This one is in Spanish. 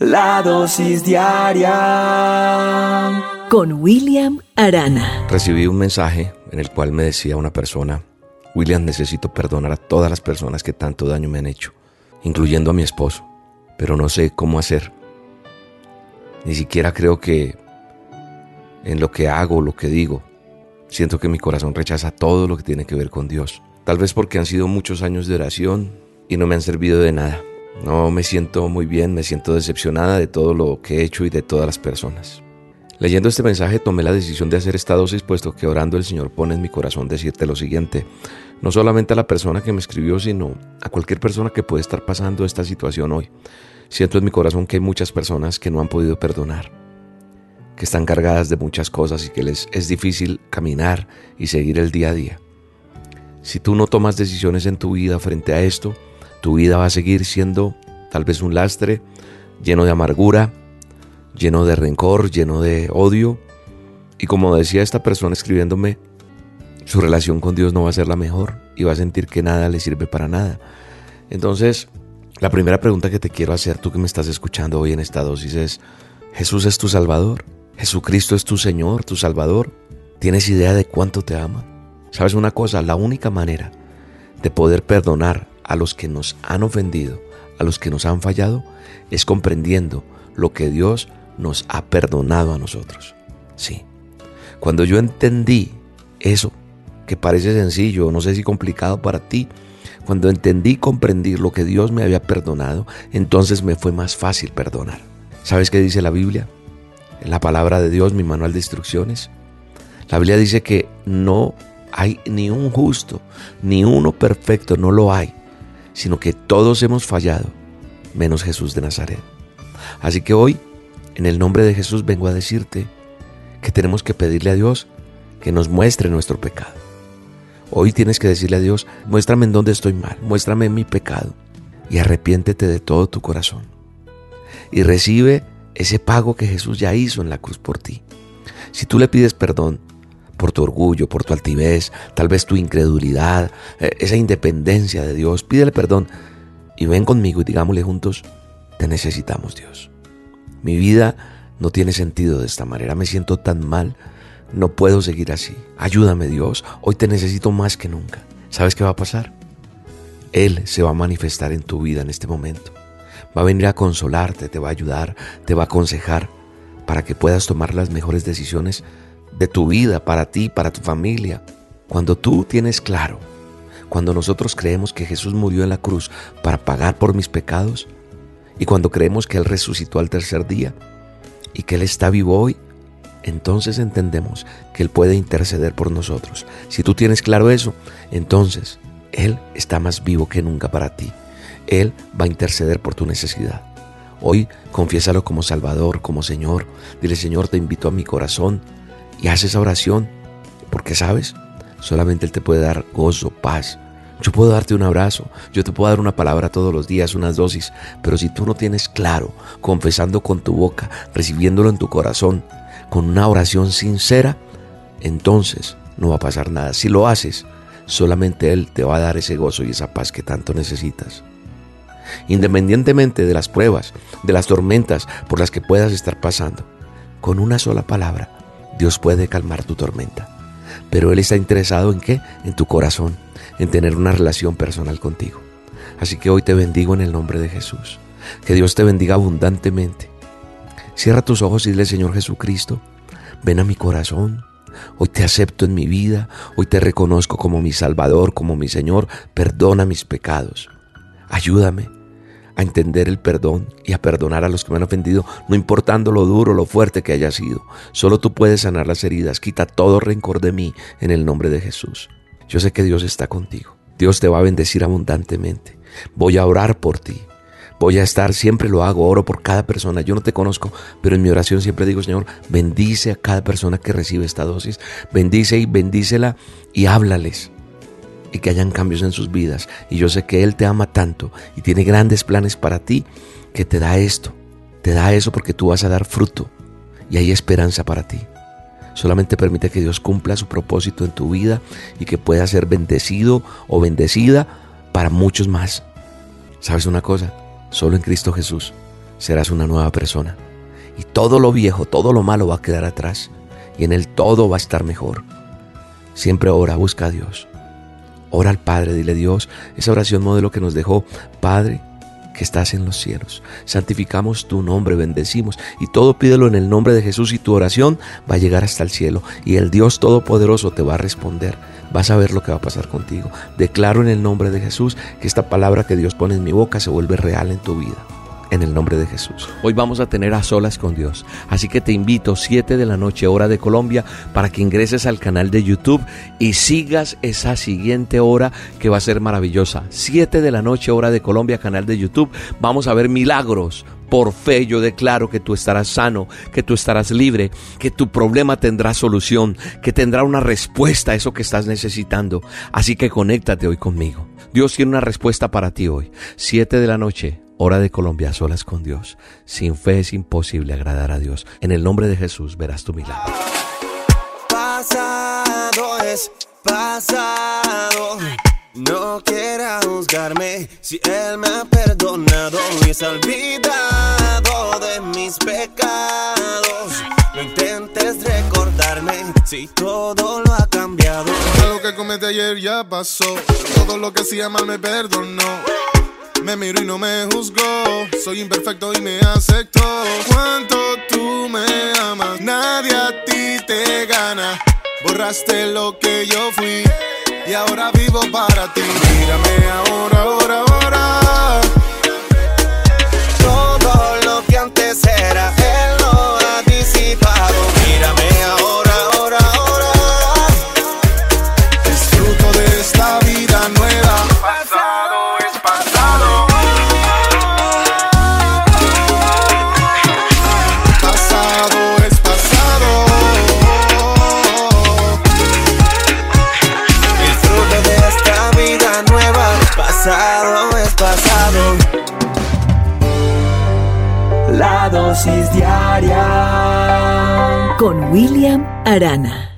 La dosis diaria con William Arana. Recibí un mensaje en el cual me decía una persona, William, necesito perdonar a todas las personas que tanto daño me han hecho, incluyendo a mi esposo, pero no sé cómo hacer. Ni siquiera creo que en lo que hago, lo que digo, siento que mi corazón rechaza todo lo que tiene que ver con Dios. Tal vez porque han sido muchos años de oración y no me han servido de nada. No me siento muy bien, me siento decepcionada de todo lo que he hecho y de todas las personas. Leyendo este mensaje tomé la decisión de hacer esta dosis puesto que orando el Señor pone en mi corazón decirte lo siguiente, no solamente a la persona que me escribió, sino a cualquier persona que puede estar pasando esta situación hoy. Siento en mi corazón que hay muchas personas que no han podido perdonar, que están cargadas de muchas cosas y que les es difícil caminar y seguir el día a día. Si tú no tomas decisiones en tu vida frente a esto, tu vida va a seguir siendo tal vez un lastre lleno de amargura, lleno de rencor, lleno de odio. Y como decía esta persona escribiéndome, su relación con Dios no va a ser la mejor y va a sentir que nada le sirve para nada. Entonces, la primera pregunta que te quiero hacer, tú que me estás escuchando hoy en esta dosis, es, ¿Jesús es tu Salvador? ¿Jesucristo es tu Señor, tu Salvador? ¿Tienes idea de cuánto te ama? ¿Sabes una cosa? La única manera de poder perdonar a los que nos han ofendido, a los que nos han fallado, es comprendiendo lo que Dios nos ha perdonado a nosotros. Sí. Cuando yo entendí eso, que parece sencillo, no sé si complicado para ti, cuando entendí y comprendí lo que Dios me había perdonado, entonces me fue más fácil perdonar. ¿Sabes qué dice la Biblia? En la palabra de Dios, mi manual de instrucciones. La Biblia dice que no hay ni un justo, ni uno perfecto, no lo hay sino que todos hemos fallado, menos Jesús de Nazaret. Así que hoy, en el nombre de Jesús, vengo a decirte que tenemos que pedirle a Dios que nos muestre nuestro pecado. Hoy tienes que decirle a Dios, muéstrame en dónde estoy mal, muéstrame mi pecado y arrepiéntete de todo tu corazón. Y recibe ese pago que Jesús ya hizo en la cruz por ti. Si tú le pides perdón, por tu orgullo, por tu altivez, tal vez tu incredulidad, eh, esa independencia de Dios. Pídele perdón y ven conmigo y digámosle juntos, te necesitamos Dios. Mi vida no tiene sentido de esta manera, me siento tan mal, no puedo seguir así. Ayúdame Dios, hoy te necesito más que nunca. ¿Sabes qué va a pasar? Él se va a manifestar en tu vida en este momento. Va a venir a consolarte, te va a ayudar, te va a aconsejar para que puedas tomar las mejores decisiones de tu vida, para ti, para tu familia. Cuando tú tienes claro, cuando nosotros creemos que Jesús murió en la cruz para pagar por mis pecados, y cuando creemos que Él resucitó al tercer día y que Él está vivo hoy, entonces entendemos que Él puede interceder por nosotros. Si tú tienes claro eso, entonces Él está más vivo que nunca para ti. Él va a interceder por tu necesidad. Hoy confiésalo como Salvador, como Señor. Dile, Señor, te invito a mi corazón y haz esa oración, porque sabes, solamente Él te puede dar gozo, paz. Yo puedo darte un abrazo, yo te puedo dar una palabra todos los días, unas dosis, pero si tú no tienes claro, confesando con tu boca, recibiéndolo en tu corazón, con una oración sincera, entonces no va a pasar nada. Si lo haces, solamente Él te va a dar ese gozo y esa paz que tanto necesitas. Independientemente de las pruebas, de las tormentas por las que puedas estar pasando, con una sola palabra, Dios puede calmar tu tormenta. Pero Él está interesado en qué? En tu corazón, en tener una relación personal contigo. Así que hoy te bendigo en el nombre de Jesús. Que Dios te bendiga abundantemente. Cierra tus ojos y dile, Señor Jesucristo, ven a mi corazón. Hoy te acepto en mi vida. Hoy te reconozco como mi Salvador, como mi Señor. Perdona mis pecados. Ayúdame a entender el perdón y a perdonar a los que me han ofendido, no importando lo duro, lo fuerte que haya sido. Solo tú puedes sanar las heridas. Quita todo rencor de mí en el nombre de Jesús. Yo sé que Dios está contigo. Dios te va a bendecir abundantemente. Voy a orar por ti. Voy a estar, siempre lo hago, oro por cada persona. Yo no te conozco, pero en mi oración siempre digo, Señor, bendice a cada persona que recibe esta dosis. Bendice y bendícela y háblales y que hayan cambios en sus vidas. Y yo sé que Él te ama tanto y tiene grandes planes para ti que te da esto. Te da eso porque tú vas a dar fruto y hay esperanza para ti. Solamente permite que Dios cumpla su propósito en tu vida y que pueda ser bendecido o bendecida para muchos más. ¿Sabes una cosa? Solo en Cristo Jesús serás una nueva persona. Y todo lo viejo, todo lo malo va a quedar atrás. Y en el todo va a estar mejor. Siempre ora, busca a Dios. Ora al Padre, dile Dios, esa oración modelo que nos dejó, Padre, que estás en los cielos. Santificamos tu nombre, bendecimos y todo pídelo en el nombre de Jesús y tu oración va a llegar hasta el cielo y el Dios Todopoderoso te va a responder. Vas a ver lo que va a pasar contigo. Declaro en el nombre de Jesús que esta palabra que Dios pone en mi boca se vuelve real en tu vida en el nombre de Jesús. Hoy vamos a tener a solas con Dios, así que te invito 7 de la noche hora de Colombia para que ingreses al canal de YouTube y sigas esa siguiente hora que va a ser maravillosa. 7 de la noche hora de Colombia, canal de YouTube. Vamos a ver milagros. Por fe yo declaro que tú estarás sano, que tú estarás libre, que tu problema tendrá solución, que tendrá una respuesta a eso que estás necesitando. Así que conéctate hoy conmigo. Dios tiene una respuesta para ti hoy. 7 de la noche, Hora de Colombia, solas con Dios. Sin fe es imposible agradar a Dios. En el nombre de Jesús verás tu milagro. Pasado es pasado. No quiera juzgarme si Él me ha perdonado y se ha olvidado de mis pecados. No intentes recordarme si todo lo ha cambiado. Lo que cometí ayer ya pasó. Todo lo que hacía mal me perdonó. Me miro y no me juzgo. Soy imperfecto y me acepto. Cuánto tú me amas, nadie a ti te gana. Borraste lo que yo fui y ahora vivo para ti. Mírame ahora, ahora. Con William Arana.